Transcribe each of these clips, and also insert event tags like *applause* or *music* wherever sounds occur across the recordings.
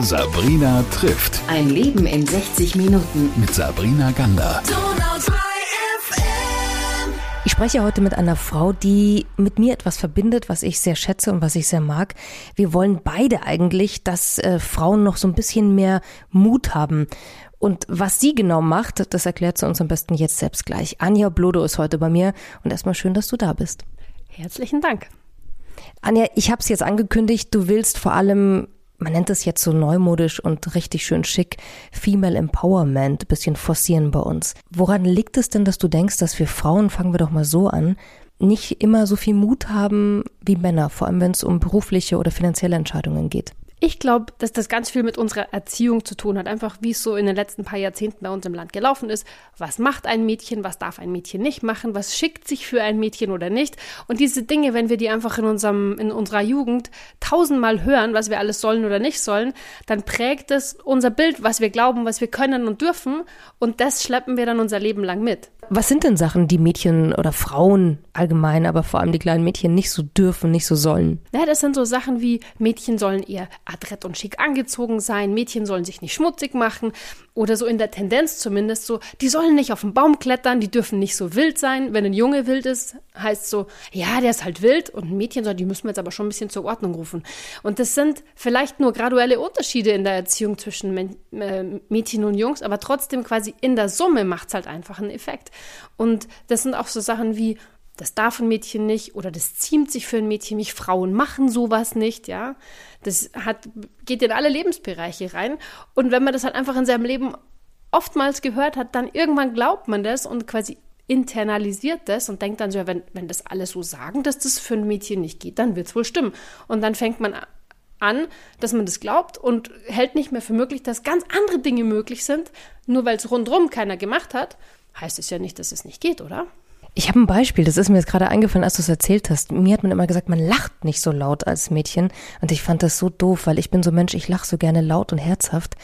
Sabrina trifft. Ein Leben in 60 Minuten. Mit Sabrina Gander. Ich spreche heute mit einer Frau, die mit mir etwas verbindet, was ich sehr schätze und was ich sehr mag. Wir wollen beide eigentlich, dass äh, Frauen noch so ein bisschen mehr Mut haben. Und was sie genau macht, das erklärt sie uns am besten jetzt selbst gleich. Anja Blodo ist heute bei mir und erstmal schön, dass du da bist. Herzlichen Dank. Anja, ich habe es jetzt angekündigt, du willst vor allem, man nennt es jetzt so neumodisch und richtig schön schick, Female Empowerment, bisschen forcieren bei uns. Woran liegt es denn, dass du denkst, dass wir Frauen, fangen wir doch mal so an, nicht immer so viel Mut haben wie Männer, vor allem wenn es um berufliche oder finanzielle Entscheidungen geht? Ich glaube, dass das ganz viel mit unserer Erziehung zu tun hat. Einfach wie es so in den letzten paar Jahrzehnten bei uns im Land gelaufen ist. Was macht ein Mädchen? Was darf ein Mädchen nicht machen? Was schickt sich für ein Mädchen oder nicht? Und diese Dinge, wenn wir die einfach in unserem, in unserer Jugend tausendmal hören, was wir alles sollen oder nicht sollen, dann prägt es unser Bild, was wir glauben, was wir können und dürfen. Und das schleppen wir dann unser Leben lang mit. Was sind denn Sachen, die Mädchen oder Frauen allgemein, aber vor allem die kleinen Mädchen nicht so dürfen, nicht so sollen? Ja, das sind so Sachen wie Mädchen sollen eher adrett und schick angezogen sein, Mädchen sollen sich nicht schmutzig machen oder so in der Tendenz zumindest so, die sollen nicht auf den Baum klettern, die dürfen nicht so wild sein. Wenn ein Junge wild ist, heißt so, ja, der ist halt wild und ein Mädchen soll, die müssen wir jetzt aber schon ein bisschen zur Ordnung rufen. Und das sind vielleicht nur graduelle Unterschiede in der Erziehung zwischen äh, Mädchen und Jungs, aber trotzdem quasi in der Summe macht es halt einfach einen Effekt. Und das sind auch so Sachen wie, das darf ein Mädchen nicht oder das ziemt sich für ein Mädchen nicht. Frauen machen sowas nicht, ja. Das hat, geht in alle Lebensbereiche rein. Und wenn man das halt einfach in seinem Leben oftmals gehört hat, dann irgendwann glaubt man das und quasi internalisiert das und denkt dann so, ja, wenn, wenn das alle so sagen, dass das für ein Mädchen nicht geht, dann wird es wohl stimmen. Und dann fängt man an, dass man das glaubt und hält nicht mehr für möglich, dass ganz andere Dinge möglich sind, nur weil es rundherum keiner gemacht hat, heißt es ja nicht, dass es nicht geht, oder? Ich habe ein Beispiel, das ist mir jetzt gerade eingefallen, als du es erzählt hast. Mir hat man immer gesagt, man lacht nicht so laut als Mädchen. Und ich fand das so doof, weil ich bin so Mensch, ich lache so gerne laut und herzhaft.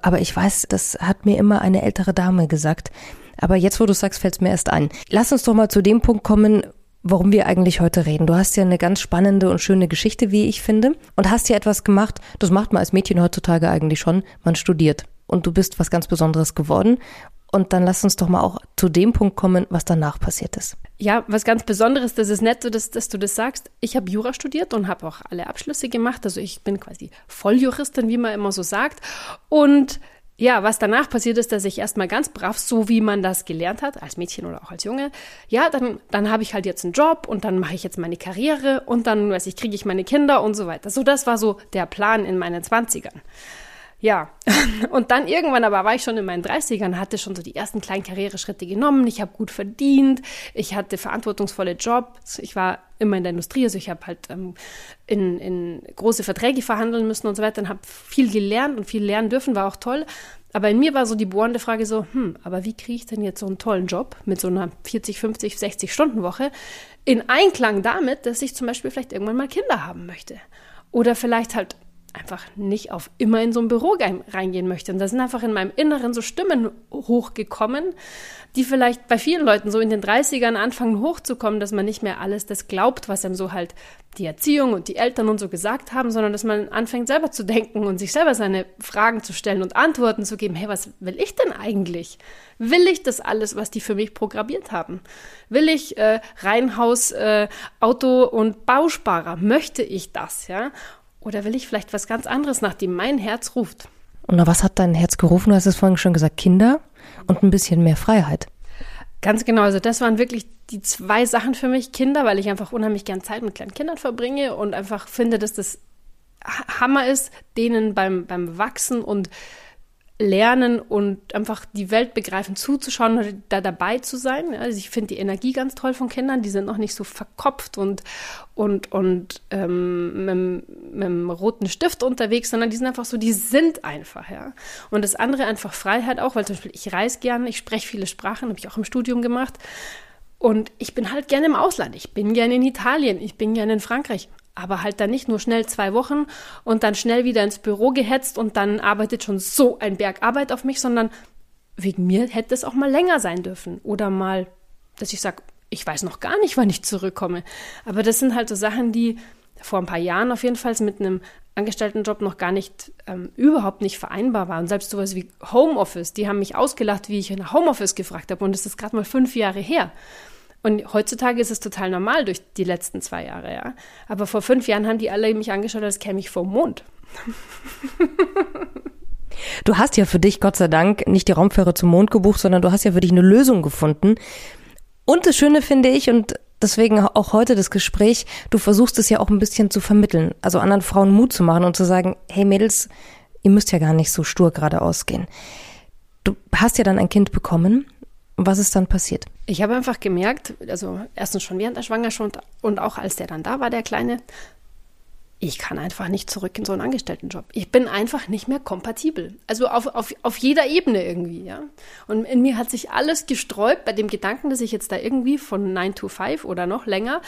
Aber ich weiß, das hat mir immer eine ältere Dame gesagt. Aber jetzt, wo du sagst, fällt es mir erst ein. Lass uns doch mal zu dem Punkt kommen, warum wir eigentlich heute reden. Du hast ja eine ganz spannende und schöne Geschichte, wie ich finde. Und hast ja etwas gemacht, das macht man als Mädchen heutzutage eigentlich schon. Man studiert. Und du bist was ganz Besonderes geworden. Und dann lass uns doch mal auch zu dem Punkt kommen, was danach passiert ist. Ja, was ganz Besonderes, das ist nett, dass, dass du das sagst. Ich habe Jura studiert und habe auch alle Abschlüsse gemacht. Also ich bin quasi Volljuristin, wie man immer so sagt. Und ja, was danach passiert ist, dass ich erstmal ganz brav, so wie man das gelernt hat, als Mädchen oder auch als Junge, ja, dann, dann habe ich halt jetzt einen Job und dann mache ich jetzt meine Karriere und dann, weiß ich, kriege ich meine Kinder und so weiter. So, das war so der Plan in meinen Zwanzigern. Ja, *laughs* und dann irgendwann aber war ich schon in meinen 30ern, hatte schon so die ersten kleinen Karriereschritte genommen. Ich habe gut verdient, ich hatte verantwortungsvolle Jobs, ich war immer in der Industrie, also ich habe halt ähm, in, in große Verträge verhandeln müssen und so weiter und habe viel gelernt und viel lernen dürfen, war auch toll. Aber in mir war so die bohrende Frage so, hm, aber wie kriege ich denn jetzt so einen tollen Job mit so einer 40, 50, 60 Stunden Woche in Einklang damit, dass ich zum Beispiel vielleicht irgendwann mal Kinder haben möchte? Oder vielleicht halt einfach nicht auf immer in so ein Büro reingehen möchte. Und da sind einfach in meinem Inneren so Stimmen hochgekommen, die vielleicht bei vielen Leuten so in den 30ern anfangen hochzukommen, dass man nicht mehr alles das glaubt, was einem so halt die Erziehung und die Eltern und so gesagt haben, sondern dass man anfängt selber zu denken und sich selber seine Fragen zu stellen und Antworten zu geben. Hey, was will ich denn eigentlich? Will ich das alles, was die für mich programmiert haben? Will ich äh, Reihenhaus, äh, Auto und Bausparer? Möchte ich das? Ja? Oder will ich vielleicht was ganz anderes, nach dem mein Herz ruft? Und nach was hat dein Herz gerufen? Du hast es vorhin schon gesagt, Kinder und ein bisschen mehr Freiheit. Ganz genau, also das waren wirklich die zwei Sachen für mich. Kinder, weil ich einfach unheimlich gern Zeit mit kleinen Kindern verbringe und einfach finde, dass das Hammer ist, denen beim, beim Wachsen und lernen und einfach die Welt begreifen, zuzuschauen und da dabei zu sein. Also ich finde die Energie ganz toll von Kindern, die sind noch nicht so verkopft und, und, und ähm, mit, mit einem roten Stift unterwegs, sondern die sind einfach so, die sind einfach, ja. Und das andere einfach Freiheit auch, weil zum Beispiel ich reise gerne, ich spreche viele Sprachen, habe ich auch im Studium gemacht. Und ich bin halt gerne im Ausland. Ich bin gerne in Italien, ich bin gerne in Frankreich aber halt dann nicht nur schnell zwei Wochen und dann schnell wieder ins Büro gehetzt und dann arbeitet schon so ein Berg Arbeit auf mich, sondern wegen mir hätte es auch mal länger sein dürfen oder mal, dass ich sage, ich weiß noch gar nicht, wann ich zurückkomme. Aber das sind halt so Sachen, die vor ein paar Jahren auf jeden Fall mit einem Angestelltenjob noch gar nicht, ähm, überhaupt nicht vereinbar war. Und selbst sowas wie Homeoffice, die haben mich ausgelacht, wie ich nach Homeoffice gefragt habe. Und das ist gerade mal fünf Jahre her. Und heutzutage ist es total normal durch die letzten zwei Jahre, ja. Aber vor fünf Jahren haben die alle mich angeschaut, als käme ich vom Mond. *laughs* Du hast ja für dich, Gott sei Dank, nicht die Raumfähre zum Mond gebucht, sondern du hast ja für dich eine Lösung gefunden. Und das Schöne finde ich, und deswegen auch heute das Gespräch, du versuchst es ja auch ein bisschen zu vermitteln, also anderen Frauen Mut zu machen und zu sagen, hey Mädels, ihr müsst ja gar nicht so stur geradeaus gehen. Du hast ja dann ein Kind bekommen. Was ist dann passiert? Ich habe einfach gemerkt, also erstens schon während der Schwangerschaft und auch als der dann da war, der Kleine, ich kann einfach nicht zurück in so einen Angestelltenjob. Ich bin einfach nicht mehr kompatibel. Also auf, auf, auf jeder Ebene irgendwie, ja. Und in mir hat sich alles gesträubt bei dem Gedanken, dass ich jetzt da irgendwie von 9 to 5 oder noch länger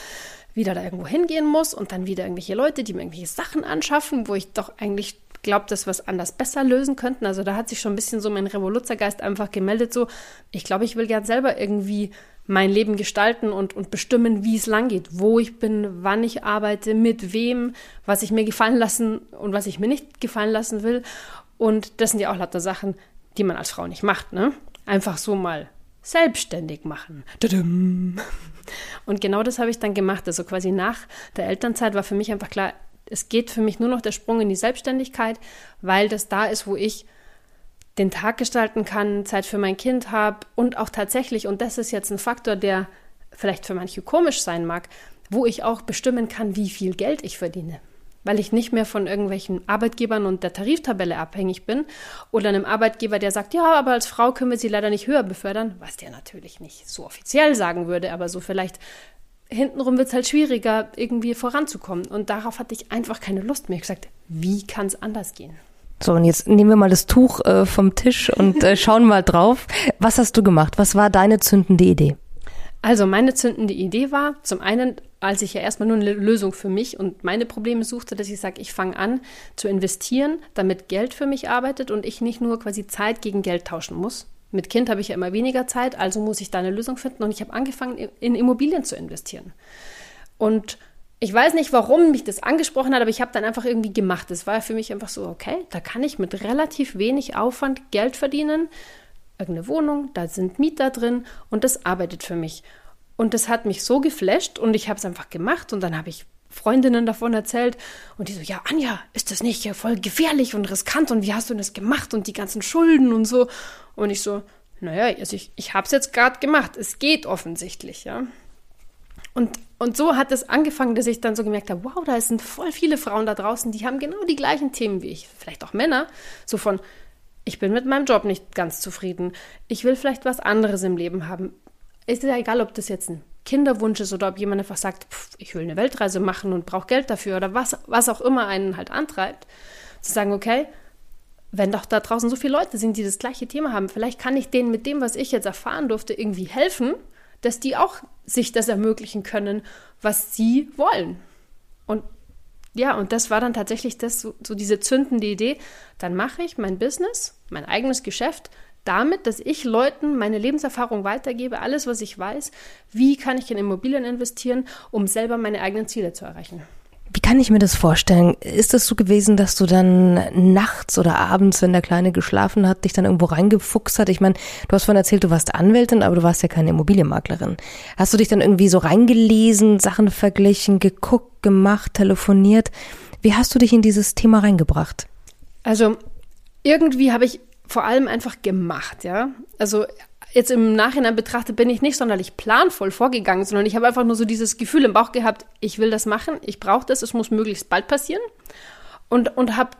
wieder da irgendwo hingehen muss und dann wieder irgendwelche Leute, die mir irgendwelche Sachen anschaffen, wo ich doch eigentlich glaube, dass wir es anders besser lösen könnten. Also da hat sich schon ein bisschen so mein Revoluzergeist einfach gemeldet, so, ich glaube, ich will gern selber irgendwie mein Leben gestalten und, und bestimmen, wie es lang geht, wo ich bin, wann ich arbeite, mit wem, was ich mir gefallen lassen und was ich mir nicht gefallen lassen will. Und das sind ja auch lauter Sachen, die man als Frau nicht macht, ne? Einfach so mal selbstständig machen. Und genau das habe ich dann gemacht. Also quasi nach der Elternzeit war für mich einfach klar, es geht für mich nur noch der Sprung in die Selbstständigkeit, weil das da ist, wo ich den Tag gestalten kann, Zeit für mein Kind habe und auch tatsächlich, und das ist jetzt ein Faktor, der vielleicht für manche komisch sein mag, wo ich auch bestimmen kann, wie viel Geld ich verdiene. Weil ich nicht mehr von irgendwelchen Arbeitgebern und der Tariftabelle abhängig bin oder einem Arbeitgeber, der sagt, ja, aber als Frau können wir sie leider nicht höher befördern, was der natürlich nicht so offiziell sagen würde, aber so vielleicht hintenrum wird es halt schwieriger, irgendwie voranzukommen. Und darauf hatte ich einfach keine Lust mehr. Ich gesagt, wie kann es anders gehen? So, und jetzt nehmen wir mal das Tuch äh, vom Tisch und äh, *laughs* schauen mal drauf. Was hast du gemacht? Was war deine zündende Idee? Also meine zündende Idee war, zum einen, als ich ja erstmal nur eine Lösung für mich und meine Probleme suchte, dass ich sage, ich fange an zu investieren, damit Geld für mich arbeitet und ich nicht nur quasi Zeit gegen Geld tauschen muss. Mit Kind habe ich ja immer weniger Zeit, also muss ich da eine Lösung finden und ich habe angefangen, in Immobilien zu investieren. Und ich weiß nicht, warum mich das angesprochen hat, aber ich habe dann einfach irgendwie gemacht. Es war für mich einfach so, okay, da kann ich mit relativ wenig Aufwand Geld verdienen. Irgendeine Wohnung, da sind Mieter drin und das arbeitet für mich. Und das hat mich so geflasht und ich habe es einfach gemacht und dann habe ich Freundinnen davon erzählt und die so, ja, Anja, ist das nicht voll gefährlich und riskant und wie hast du das gemacht und die ganzen Schulden und so. Und ich so, naja, also ich, ich habe es jetzt gerade gemacht. Es geht offensichtlich, ja. Und, und so hat es angefangen, dass ich dann so gemerkt habe, wow, da sind voll viele Frauen da draußen, die haben genau die gleichen Themen wie ich. Vielleicht auch Männer. So von, ich bin mit meinem Job nicht ganz zufrieden. Ich will vielleicht was anderes im Leben haben. Ist ja egal, ob das jetzt ein Kinderwunsch ist oder ob jemand einfach sagt, pff, ich will eine Weltreise machen und brauche Geld dafür oder was, was auch immer einen halt antreibt. Zu sagen, okay, wenn doch da draußen so viele Leute sind, die das gleiche Thema haben, vielleicht kann ich denen mit dem, was ich jetzt erfahren durfte, irgendwie helfen dass die auch sich das ermöglichen können, was sie wollen. Und ja, und das war dann tatsächlich das, so, so diese zündende Idee. Dann mache ich mein Business, mein eigenes Geschäft damit, dass ich Leuten meine Lebenserfahrung weitergebe, alles, was ich weiß. Wie kann ich in Immobilien investieren, um selber meine eigenen Ziele zu erreichen? Wie kann ich mir das vorstellen? Ist es so gewesen, dass du dann nachts oder abends, wenn der Kleine geschlafen hat, dich dann irgendwo reingefuchst hat? Ich meine, du hast vorhin erzählt, du warst Anwältin, aber du warst ja keine Immobilienmaklerin. Hast du dich dann irgendwie so reingelesen, Sachen verglichen, geguckt, gemacht, telefoniert? Wie hast du dich in dieses Thema reingebracht? Also irgendwie habe ich vor allem einfach gemacht, ja. Also jetzt im Nachhinein betrachtet, bin ich nicht sonderlich planvoll vorgegangen, sondern ich habe einfach nur so dieses Gefühl im Bauch gehabt, ich will das machen, ich brauche das, es muss möglichst bald passieren. Und, und habe,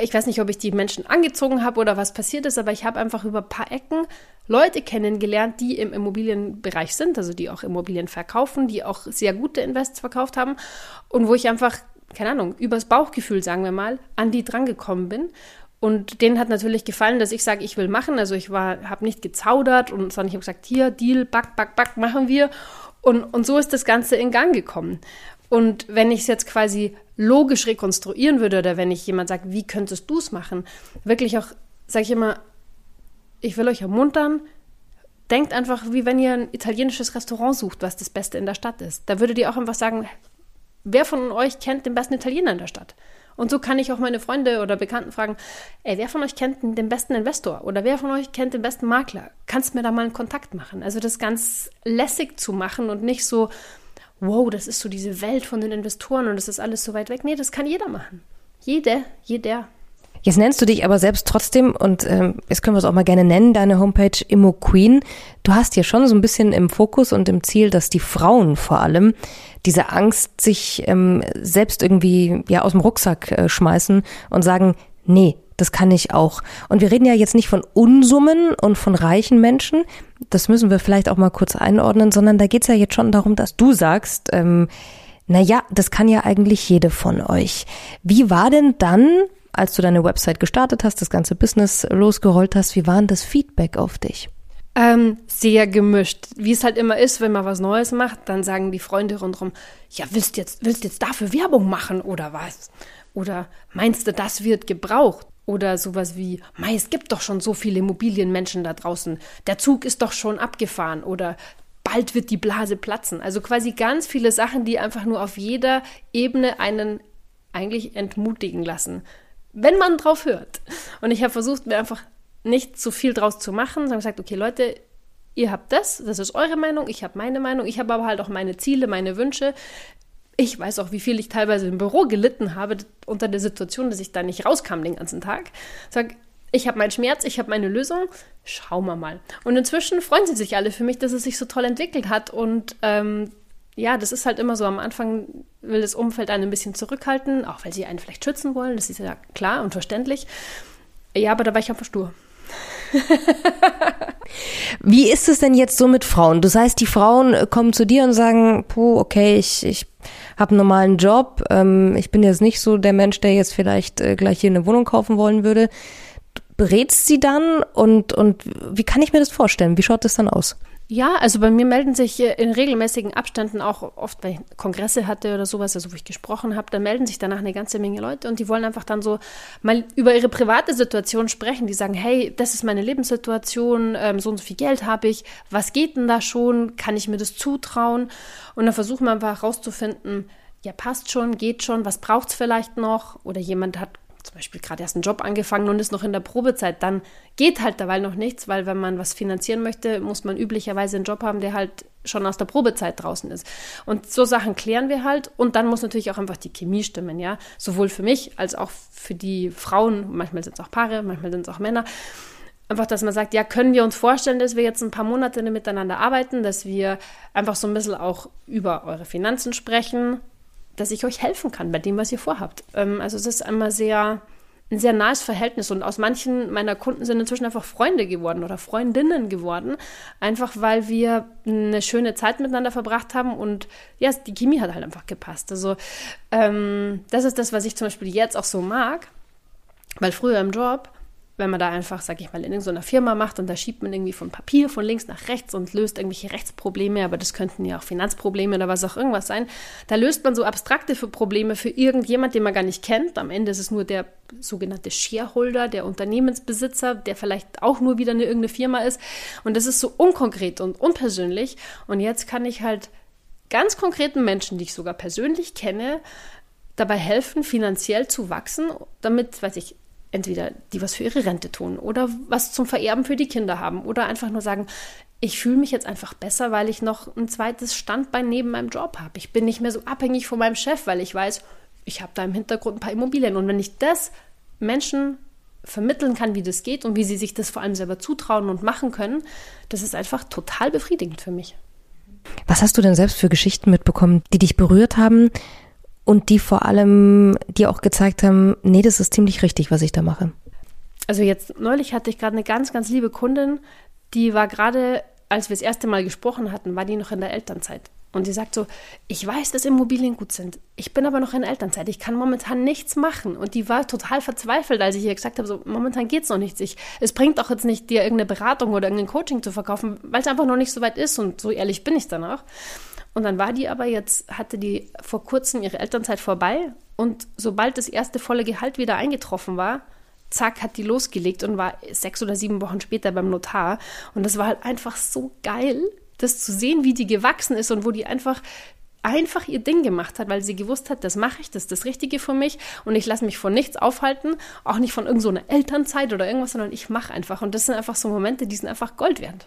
ich weiß nicht, ob ich die Menschen angezogen habe oder was passiert ist, aber ich habe einfach über ein paar Ecken Leute kennengelernt, die im Immobilienbereich sind, also die auch Immobilien verkaufen, die auch sehr gute Invests verkauft haben und wo ich einfach, keine Ahnung, übers Bauchgefühl, sagen wir mal, an die drangekommen bin und denen hat natürlich gefallen, dass ich sage, ich will machen. Also ich habe nicht gezaudert und sondern ich habe gesagt, hier, Deal, back, back, back, machen wir. Und, und so ist das Ganze in Gang gekommen. Und wenn ich es jetzt quasi logisch rekonstruieren würde oder wenn ich jemand sage, wie könntest du es machen, wirklich auch, sage ich immer, ich will euch ermuntern, denkt einfach, wie wenn ihr ein italienisches Restaurant sucht, was das Beste in der Stadt ist. Da würdet ihr auch einfach sagen, wer von euch kennt den besten Italiener in der Stadt? Und so kann ich auch meine Freunde oder Bekannten fragen, ey, wer von euch kennt den besten Investor oder wer von euch kennt den besten Makler? Kannst du mir da mal einen Kontakt machen? Also das ganz lässig zu machen und nicht so, wow, das ist so diese Welt von den Investoren und das ist alles so weit weg. Nee, das kann jeder machen. Jede, jeder. Jetzt nennst du dich aber selbst trotzdem, und ähm, jetzt können wir es auch mal gerne nennen, deine Homepage Immo Queen. Du hast hier schon so ein bisschen im Fokus und im Ziel, dass die Frauen vor allem diese Angst sich ähm, selbst irgendwie ja aus dem Rucksack äh, schmeißen und sagen, nee, das kann ich auch. Und wir reden ja jetzt nicht von Unsummen und von reichen Menschen, das müssen wir vielleicht auch mal kurz einordnen, sondern da geht's ja jetzt schon darum, dass du sagst, ähm, na ja, das kann ja eigentlich jede von euch. Wie war denn dann als du deine Website gestartet hast, das ganze Business losgerollt hast, wie war denn das Feedback auf dich? Ähm, sehr gemischt. Wie es halt immer ist, wenn man was Neues macht, dann sagen die Freunde rundherum, ja, willst jetzt, willst jetzt dafür Werbung machen oder was? Oder meinst du, das wird gebraucht? Oder sowas wie, mei, es gibt doch schon so viele Immobilienmenschen da draußen. Der Zug ist doch schon abgefahren. Oder bald wird die Blase platzen. Also quasi ganz viele Sachen, die einfach nur auf jeder Ebene einen eigentlich entmutigen lassen wenn man drauf hört. Und ich habe versucht, mir einfach nicht zu viel draus zu machen, sondern gesagt, okay, Leute, ihr habt das, das ist eure Meinung, ich habe meine Meinung, ich habe aber halt auch meine Ziele, meine Wünsche. Ich weiß auch, wie viel ich teilweise im Büro gelitten habe unter der Situation, dass ich da nicht rauskam den ganzen Tag. Sag, ich habe meinen Schmerz, ich habe meine Lösung, schauen wir mal. Und inzwischen freuen sie sich alle für mich, dass es sich so toll entwickelt hat und ähm, ja, das ist halt immer so. Am Anfang will das Umfeld einen ein bisschen zurückhalten, auch weil sie einen vielleicht schützen wollen. Das ist ja klar und verständlich. Ja, aber da war ich einfach stur. *laughs* Wie ist es denn jetzt so mit Frauen? Das heißt, die Frauen kommen zu dir und sagen, puh, okay, ich, ich habe einen normalen Job. Ähm, ich bin jetzt nicht so der Mensch, der jetzt vielleicht äh, gleich hier eine Wohnung kaufen wollen würde. Berätst sie dann und, und wie kann ich mir das vorstellen? Wie schaut das dann aus? Ja, also bei mir melden sich in regelmäßigen Abständen auch oft, weil ich Kongresse hatte oder sowas, also wo ich gesprochen habe, dann melden sich danach eine ganze Menge Leute und die wollen einfach dann so mal über ihre private Situation sprechen. Die sagen, hey, das ist meine Lebenssituation, ähm, so und so viel Geld habe ich, was geht denn da schon, kann ich mir das zutrauen? Und dann versuchen wir einfach herauszufinden, ja, passt schon, geht schon, was braucht es vielleicht noch? Oder jemand hat zum Beispiel gerade erst einen Job angefangen und ist noch in der Probezeit, dann geht halt dabei noch nichts, weil wenn man was finanzieren möchte, muss man üblicherweise einen Job haben, der halt schon aus der Probezeit draußen ist. Und so Sachen klären wir halt und dann muss natürlich auch einfach die Chemie stimmen, ja, sowohl für mich als auch für die Frauen, manchmal sind es auch Paare, manchmal sind es auch Männer. Einfach, dass man sagt, ja, können wir uns vorstellen, dass wir jetzt ein paar Monate miteinander arbeiten, dass wir einfach so ein bisschen auch über eure Finanzen sprechen, dass ich euch helfen kann bei dem, was ihr vorhabt. Ähm, also es ist einmal sehr ein sehr nahes Verhältnis und aus manchen meiner Kunden sind inzwischen einfach Freunde geworden oder Freundinnen geworden, einfach weil wir eine schöne Zeit miteinander verbracht haben und ja, die Chemie hat halt einfach gepasst. Also ähm, das ist das, was ich zum Beispiel jetzt auch so mag, weil früher im Job wenn man da einfach, sag ich mal, in irgendeiner Firma macht und da schiebt man irgendwie von Papier von links nach rechts und löst irgendwelche Rechtsprobleme, aber das könnten ja auch Finanzprobleme oder was auch irgendwas sein. Da löst man so abstrakte Probleme für irgendjemand, den man gar nicht kennt. Am Ende ist es nur der sogenannte Shareholder, der Unternehmensbesitzer, der vielleicht auch nur wieder eine irgendeine Firma ist. Und das ist so unkonkret und unpersönlich. Und jetzt kann ich halt ganz konkreten Menschen, die ich sogar persönlich kenne, dabei helfen, finanziell zu wachsen, damit, weiß ich, entweder die was für ihre Rente tun oder was zum Vererben für die Kinder haben oder einfach nur sagen, ich fühle mich jetzt einfach besser, weil ich noch ein zweites Standbein neben meinem Job habe. Ich bin nicht mehr so abhängig von meinem Chef, weil ich weiß, ich habe da im Hintergrund ein paar Immobilien. Und wenn ich das Menschen vermitteln kann, wie das geht und wie sie sich das vor allem selber zutrauen und machen können, das ist einfach total befriedigend für mich. Was hast du denn selbst für Geschichten mitbekommen, die dich berührt haben, und die vor allem dir auch gezeigt haben, nee, das ist ziemlich richtig, was ich da mache. Also jetzt neulich hatte ich gerade eine ganz, ganz liebe Kundin, die war gerade, als wir das erste Mal gesprochen hatten, war die noch in der Elternzeit. Und die sagt so, ich weiß, dass Immobilien gut sind. Ich bin aber noch in Elternzeit. Ich kann momentan nichts machen. Und die war total verzweifelt, als ich ihr gesagt habe, so momentan geht es noch nichts. Ich, es bringt auch jetzt nicht, dir irgendeine Beratung oder irgendein Coaching zu verkaufen, weil es einfach noch nicht so weit ist. Und so ehrlich bin ich dann auch. Und dann war die aber jetzt, hatte die vor kurzem ihre Elternzeit vorbei und sobald das erste volle Gehalt wieder eingetroffen war, zack, hat die losgelegt und war sechs oder sieben Wochen später beim Notar. Und das war halt einfach so geil, das zu sehen, wie die gewachsen ist und wo die einfach einfach ihr Ding gemacht hat, weil sie gewusst hat, das mache ich, das ist das Richtige für mich und ich lasse mich von nichts aufhalten, auch nicht von irgendeiner so Elternzeit oder irgendwas, sondern ich mache einfach. Und das sind einfach so Momente, die sind einfach Gold wert.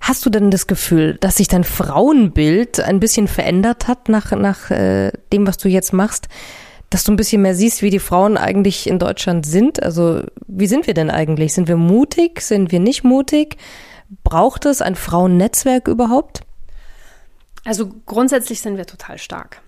Hast du denn das Gefühl, dass sich dein Frauenbild ein bisschen verändert hat nach, nach äh, dem, was du jetzt machst? Dass du ein bisschen mehr siehst, wie die Frauen eigentlich in Deutschland sind? Also, wie sind wir denn eigentlich? Sind wir mutig? Sind wir nicht mutig? Braucht es ein Frauennetzwerk überhaupt? Also grundsätzlich sind wir total stark.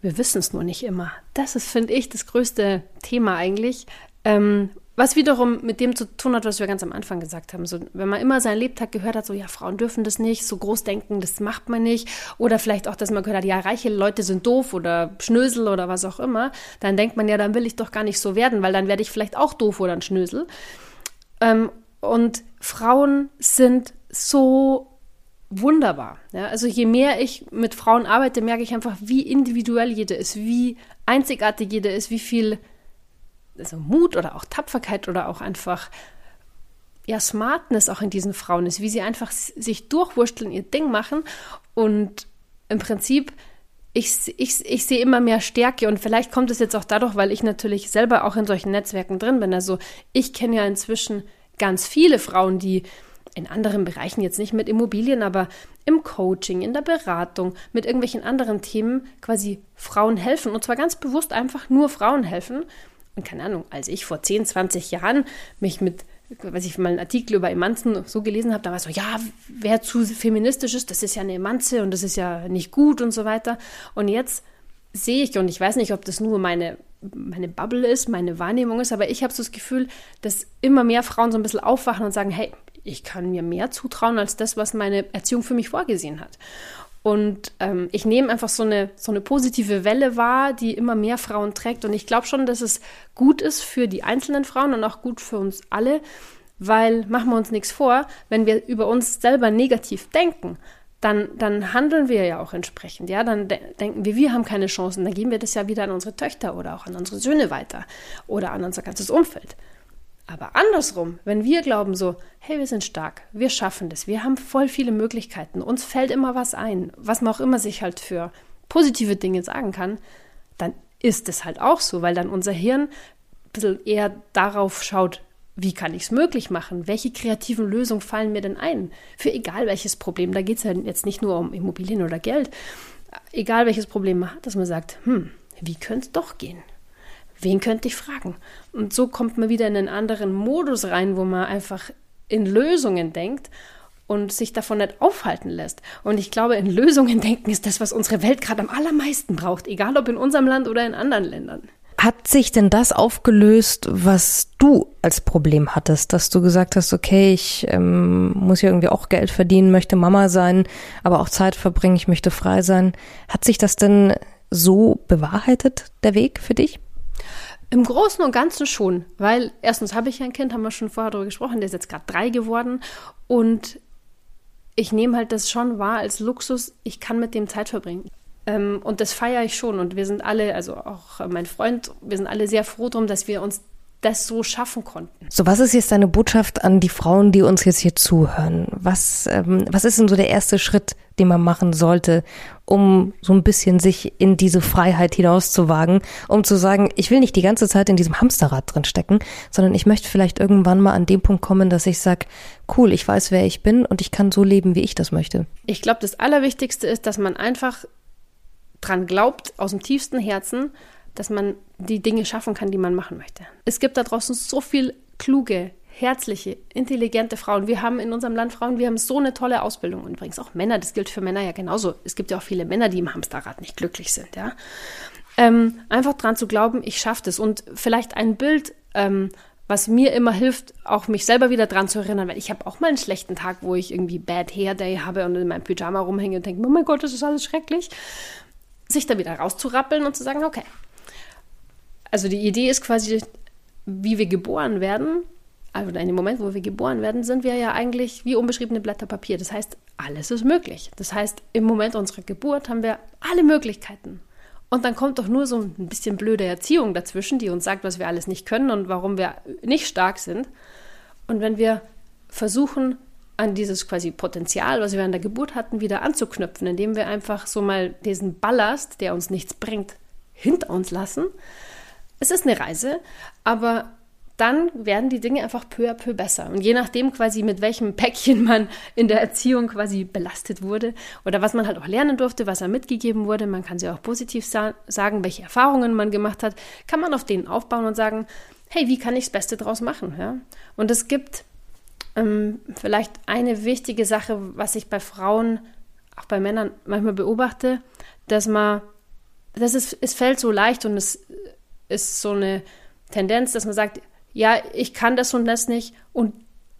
Wir wissen es nur nicht immer. Das ist, finde ich, das größte Thema eigentlich. Ähm, was wiederum mit dem zu tun hat, was wir ganz am Anfang gesagt haben. So, wenn man immer sein Lebtag gehört hat, so ja, Frauen dürfen das nicht, so groß denken, das macht man nicht. Oder vielleicht auch, dass man gehört hat, ja, reiche Leute sind doof oder Schnösel oder was auch immer, dann denkt man ja, dann will ich doch gar nicht so werden, weil dann werde ich vielleicht auch doof oder ein Schnösel. Ähm, und Frauen sind so wunderbar. Ja, also je mehr ich mit Frauen arbeite, merke ich einfach, wie individuell jede ist, wie einzigartig jede ist, wie viel also Mut oder auch Tapferkeit oder auch einfach ja Smartness auch in diesen Frauen ist, wie sie einfach sich durchwursteln, ihr Ding machen und im Prinzip ich, ich, ich sehe immer mehr Stärke und vielleicht kommt es jetzt auch dadurch, weil ich natürlich selber auch in solchen Netzwerken drin bin. Also ich kenne ja inzwischen ganz viele Frauen, die in anderen Bereichen jetzt nicht mit Immobilien, aber im Coaching, in der Beratung, mit irgendwelchen anderen Themen quasi Frauen helfen. Und zwar ganz bewusst einfach nur Frauen helfen. Keine Ahnung, als ich vor 10, 20 Jahren mich mit, weiß ich mal einen Artikel über Emanzen so gelesen habe, da war es so, ja, wer zu feministisch ist, das ist ja eine Emanze und das ist ja nicht gut und so weiter. Und jetzt sehe ich, und ich weiß nicht, ob das nur meine, meine Bubble ist, meine Wahrnehmung ist, aber ich habe so das Gefühl, dass immer mehr Frauen so ein bisschen aufwachen und sagen, hey, ich kann mir mehr zutrauen als das, was meine Erziehung für mich vorgesehen hat. Und ähm, ich nehme einfach so eine, so eine positive Welle wahr, die immer mehr Frauen trägt. Und ich glaube schon, dass es gut ist für die einzelnen Frauen und auch gut für uns alle, weil machen wir uns nichts vor, wenn wir über uns selber negativ denken, dann, dann handeln wir ja auch entsprechend. Ja, dann de denken wir, wir haben keine Chancen. Dann geben wir das ja wieder an unsere Töchter oder auch an unsere Söhne weiter oder an unser ganzes Umfeld. Aber andersrum, wenn wir glauben so, hey, wir sind stark, wir schaffen das, wir haben voll viele Möglichkeiten, uns fällt immer was ein, was man auch immer sich halt für positive Dinge sagen kann, dann ist es halt auch so, weil dann unser Hirn ein bisschen eher darauf schaut, wie kann ich es möglich machen? Welche kreativen Lösungen fallen mir denn ein? Für egal welches Problem. Da geht es ja jetzt nicht nur um Immobilien oder Geld. Egal welches Problem man hat, dass man sagt, hm, wie könnte es doch gehen? Wen könnte ich fragen? Und so kommt man wieder in einen anderen Modus rein, wo man einfach in Lösungen denkt und sich davon nicht aufhalten lässt. Und ich glaube, in Lösungen denken ist das, was unsere Welt gerade am allermeisten braucht, egal ob in unserem Land oder in anderen Ländern. Hat sich denn das aufgelöst, was du als Problem hattest, dass du gesagt hast, okay, ich ähm, muss ja irgendwie auch Geld verdienen, möchte Mama sein, aber auch Zeit verbringen, ich möchte frei sein. Hat sich das denn so bewahrheitet, der Weg für dich? Im Großen und Ganzen schon, weil erstens habe ich ein Kind, haben wir schon vorher darüber gesprochen, der ist jetzt gerade drei geworden und ich nehme halt das schon wahr als Luxus, ich kann mit dem Zeit verbringen. Ähm, und das feiere ich schon und wir sind alle, also auch mein Freund, wir sind alle sehr froh drum, dass wir uns das so schaffen konnten. So, was ist jetzt deine Botschaft an die Frauen, die uns jetzt hier zuhören? Was, ähm, was ist denn so der erste Schritt, den man machen sollte, um so ein bisschen sich in diese Freiheit hinauszuwagen, um zu sagen, ich will nicht die ganze Zeit in diesem Hamsterrad drin stecken, sondern ich möchte vielleicht irgendwann mal an dem Punkt kommen, dass ich sage, cool, ich weiß, wer ich bin und ich kann so leben, wie ich das möchte. Ich glaube, das Allerwichtigste ist, dass man einfach dran glaubt, aus dem tiefsten Herzen, dass man die Dinge schaffen kann, die man machen möchte. Es gibt da draußen so viel kluge, herzliche, intelligente Frauen. Wir haben in unserem Land Frauen, wir haben so eine tolle Ausbildung. Und übrigens auch Männer, das gilt für Männer ja genauso. Es gibt ja auch viele Männer, die im Hamsterrad nicht glücklich sind. Ja? Ähm, einfach dran zu glauben, ich schaffe das. Und vielleicht ein Bild, ähm, was mir immer hilft, auch mich selber wieder dran zu erinnern, weil ich habe auch mal einen schlechten Tag, wo ich irgendwie Bad Hair Day habe und in meinem Pyjama rumhänge und denke, oh mein Gott, das ist alles schrecklich. Sich da wieder rauszurappeln und zu sagen, okay. Also die Idee ist quasi, wie wir geboren werden, also in dem Moment, wo wir geboren werden, sind wir ja eigentlich wie unbeschriebene Blätter Papier. Das heißt, alles ist möglich. Das heißt, im Moment unserer Geburt haben wir alle Möglichkeiten. Und dann kommt doch nur so ein bisschen blöde Erziehung dazwischen, die uns sagt, was wir alles nicht können und warum wir nicht stark sind. Und wenn wir versuchen, an dieses quasi Potenzial, was wir an der Geburt hatten, wieder anzuknüpfen, indem wir einfach so mal diesen Ballast, der uns nichts bringt, hinter uns lassen. Es ist eine Reise, aber dann werden die Dinge einfach peu à peu besser. Und je nachdem quasi, mit welchem Päckchen man in der Erziehung quasi belastet wurde oder was man halt auch lernen durfte, was er mitgegeben wurde, man kann sie auch positiv sa sagen, welche Erfahrungen man gemacht hat, kann man auf denen aufbauen und sagen, hey, wie kann ich das Beste draus machen? Ja? Und es gibt ähm, vielleicht eine wichtige Sache, was ich bei Frauen, auch bei Männern manchmal beobachte, dass man, das ist, es fällt so leicht und es ist so eine Tendenz, dass man sagt, ja, ich kann das und das nicht und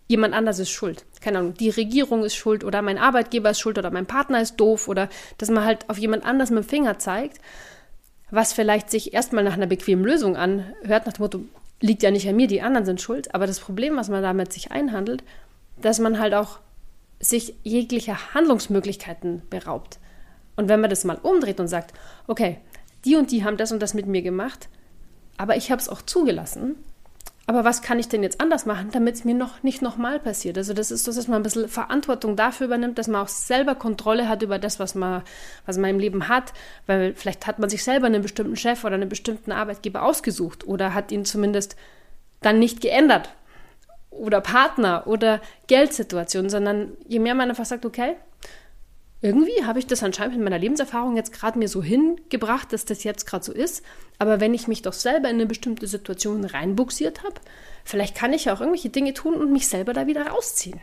jemand anders ist schuld. Keine Ahnung, die Regierung ist schuld oder mein Arbeitgeber ist schuld oder mein Partner ist doof oder dass man halt auf jemand anders mit dem Finger zeigt, was vielleicht sich erstmal nach einer bequemen Lösung anhört, nach dem Motto, liegt ja nicht an mir, die anderen sind schuld. Aber das Problem, was man damit sich einhandelt, dass man halt auch sich jeglicher Handlungsmöglichkeiten beraubt. Und wenn man das mal umdreht und sagt, okay, die und die haben das und das mit mir gemacht, aber ich habe es auch zugelassen. Aber was kann ich denn jetzt anders machen, damit es mir noch nicht nochmal passiert? Also das ist dass man ein bisschen Verantwortung dafür übernimmt, dass man auch selber Kontrolle hat über das, was man, was man im Leben hat, weil vielleicht hat man sich selber einen bestimmten Chef oder einen bestimmten Arbeitgeber ausgesucht oder hat ihn zumindest dann nicht geändert. Oder Partner oder Geldsituation, sondern je mehr man einfach sagt, okay, irgendwie habe ich das anscheinend mit meiner Lebenserfahrung jetzt gerade mir so hingebracht, dass das jetzt gerade so ist. Aber wenn ich mich doch selber in eine bestimmte Situation reinbuxiert habe, vielleicht kann ich ja auch irgendwelche Dinge tun und mich selber da wieder rausziehen.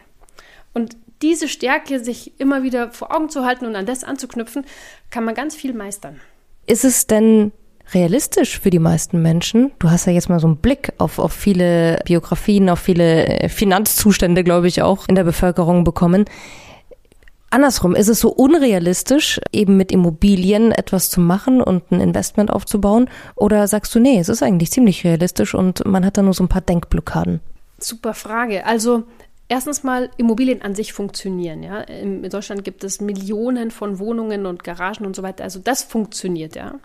Und diese Stärke, sich immer wieder vor Augen zu halten und an das anzuknüpfen, kann man ganz viel meistern. Ist es denn realistisch für die meisten Menschen? Du hast ja jetzt mal so einen Blick auf, auf viele Biografien, auf viele äh, Finanzzustände, glaube ich, auch in der Bevölkerung bekommen. Andersrum, ist es so unrealistisch, eben mit Immobilien etwas zu machen und ein Investment aufzubauen? Oder sagst du, nee, es ist eigentlich ziemlich realistisch und man hat da nur so ein paar Denkblockaden? Super Frage. Also Erstens mal, Immobilien an sich funktionieren. Ja? In Deutschland gibt es Millionen von Wohnungen und Garagen und so weiter. Also das funktioniert, ja.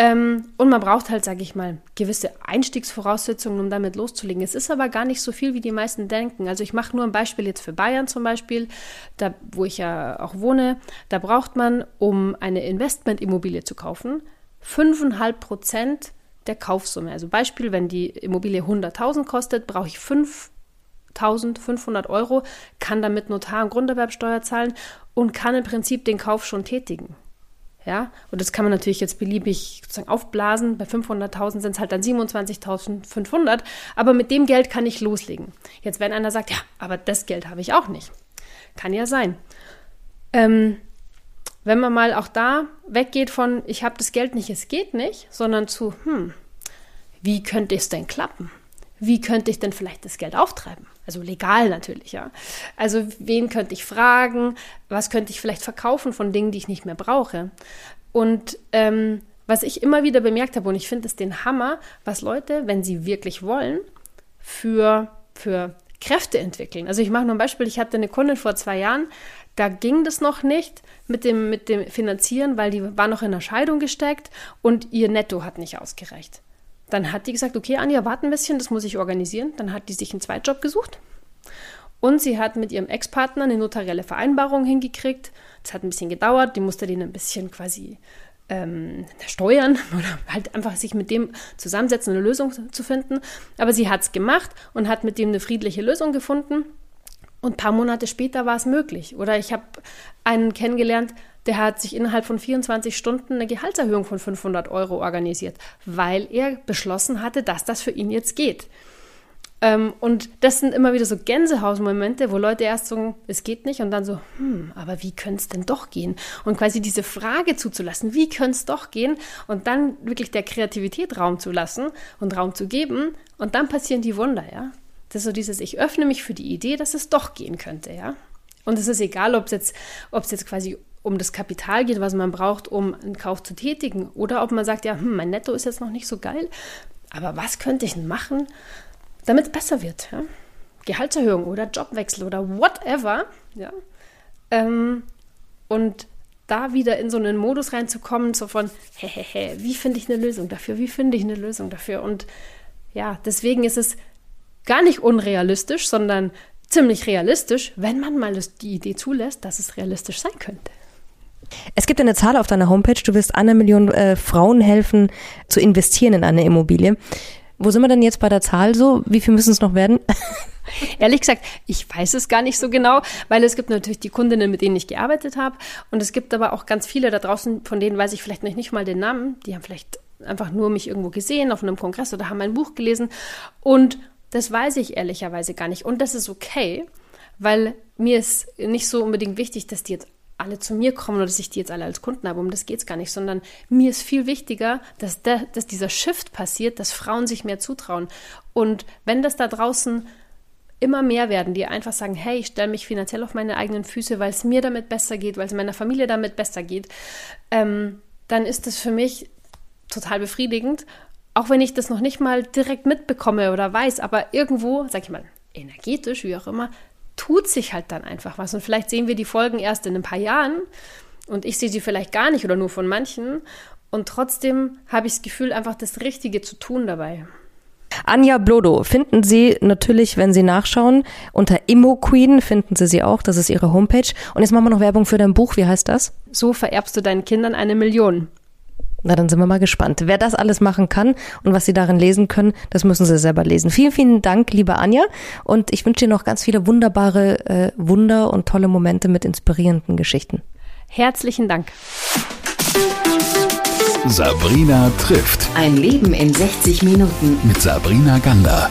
Ähm, und man braucht halt, sage ich mal, gewisse Einstiegsvoraussetzungen, um damit loszulegen. Es ist aber gar nicht so viel, wie die meisten denken. Also ich mache nur ein Beispiel jetzt für Bayern zum Beispiel, da wo ich ja auch wohne. Da braucht man, um eine Investmentimmobilie zu kaufen, 5,5 Prozent der Kaufsumme. Also Beispiel, wenn die Immobilie 100.000 kostet, brauche ich 5.500 Euro, kann damit Notar und Grunderwerbsteuer zahlen und kann im Prinzip den Kauf schon tätigen. Ja, und das kann man natürlich jetzt beliebig sozusagen aufblasen. Bei 500.000 sind es halt dann 27.500. Aber mit dem Geld kann ich loslegen. Jetzt, wenn einer sagt, ja, aber das Geld habe ich auch nicht. Kann ja sein. Ähm, wenn man mal auch da weggeht von, ich habe das Geld nicht, es geht nicht, sondern zu, hm, wie könnte es denn klappen? Wie könnte ich denn vielleicht das Geld auftreiben? Also legal natürlich, ja. Also wen könnte ich fragen? Was könnte ich vielleicht verkaufen von Dingen, die ich nicht mehr brauche? Und ähm, was ich immer wieder bemerkt habe, und ich finde es den Hammer, was Leute, wenn sie wirklich wollen, für, für Kräfte entwickeln. Also ich mache nur ein Beispiel, ich hatte eine Kundin vor zwei Jahren, da ging das noch nicht mit dem, mit dem Finanzieren, weil die war noch in der Scheidung gesteckt und ihr Netto hat nicht ausgereicht. Dann hat die gesagt, okay, Anja, warte ein bisschen, das muss ich organisieren. Dann hat die sich einen Zweitjob gesucht. Und sie hat mit ihrem Ex-Partner eine notarielle Vereinbarung hingekriegt. Das hat ein bisschen gedauert. Die musste den ein bisschen quasi ähm, steuern *laughs* oder halt einfach sich mit dem zusammensetzen, eine Lösung zu finden. Aber sie hat es gemacht und hat mit dem eine friedliche Lösung gefunden. Und ein paar Monate später war es möglich. Oder ich habe einen kennengelernt, der hat sich innerhalb von 24 Stunden eine Gehaltserhöhung von 500 Euro organisiert, weil er beschlossen hatte, dass das für ihn jetzt geht. Ähm, und das sind immer wieder so Gänsehausmomente, wo Leute erst sagen, es geht nicht und dann so, hm, aber wie könnte es denn doch gehen? Und quasi diese Frage zuzulassen, wie könnte es doch gehen? Und dann wirklich der Kreativität Raum zu lassen und Raum zu geben und dann passieren die Wunder, ja. Das ist so dieses, ich öffne mich für die Idee, dass es doch gehen könnte, ja. Und es ist egal, ob es jetzt, ob es jetzt quasi um das Kapital geht, was man braucht, um einen Kauf zu tätigen. Oder ob man sagt, ja, hm, mein Netto ist jetzt noch nicht so geil, aber was könnte ich denn machen, damit es besser wird? Ja? Gehaltserhöhung oder Jobwechsel oder whatever. Ja? Ähm, und da wieder in so einen Modus reinzukommen, so von, hehehe, wie finde ich eine Lösung dafür? Wie finde ich eine Lösung dafür? Und ja, deswegen ist es gar nicht unrealistisch, sondern ziemlich realistisch, wenn man mal die Idee zulässt, dass es realistisch sein könnte. Es gibt eine Zahl auf deiner Homepage, du wirst einer Million äh, Frauen helfen, zu investieren in eine Immobilie. Wo sind wir denn jetzt bei der Zahl so? Wie viel müssen es noch werden? *laughs* Ehrlich gesagt, ich weiß es gar nicht so genau, weil es gibt natürlich die Kundinnen, mit denen ich gearbeitet habe. Und es gibt aber auch ganz viele da draußen, von denen weiß ich vielleicht noch nicht mal den Namen. Die haben vielleicht einfach nur mich irgendwo gesehen auf einem Kongress oder haben ein Buch gelesen. Und das weiß ich ehrlicherweise gar nicht. Und das ist okay, weil mir ist nicht so unbedingt wichtig, dass die jetzt alle zu mir kommen oder dass ich die jetzt alle als Kunden habe. Um das geht es gar nicht, sondern mir ist viel wichtiger, dass, der, dass dieser Shift passiert, dass Frauen sich mehr zutrauen. Und wenn das da draußen immer mehr werden, die einfach sagen, hey, ich stelle mich finanziell auf meine eigenen Füße, weil es mir damit besser geht, weil es meiner Familie damit besser geht, ähm, dann ist das für mich total befriedigend. Auch wenn ich das noch nicht mal direkt mitbekomme oder weiß, aber irgendwo, sag ich mal, energetisch, wie auch immer, tut sich halt dann einfach was. Und vielleicht sehen wir die Folgen erst in ein paar Jahren und ich sehe sie vielleicht gar nicht oder nur von manchen. Und trotzdem habe ich das Gefühl, einfach das Richtige zu tun dabei. Anja Blodo finden Sie natürlich, wenn Sie nachschauen. Unter Immo Queen finden Sie sie auch. Das ist ihre Homepage. Und jetzt machen wir noch Werbung für dein Buch. Wie heißt das? So vererbst du deinen Kindern eine Million. Na, dann sind wir mal gespannt. Wer das alles machen kann und was Sie darin lesen können, das müssen Sie selber lesen. Vielen, vielen Dank, liebe Anja. Und ich wünsche dir noch ganz viele wunderbare äh, Wunder und tolle Momente mit inspirierenden Geschichten. Herzlichen Dank. Sabrina trifft. Ein Leben in 60 Minuten. Mit Sabrina Gander.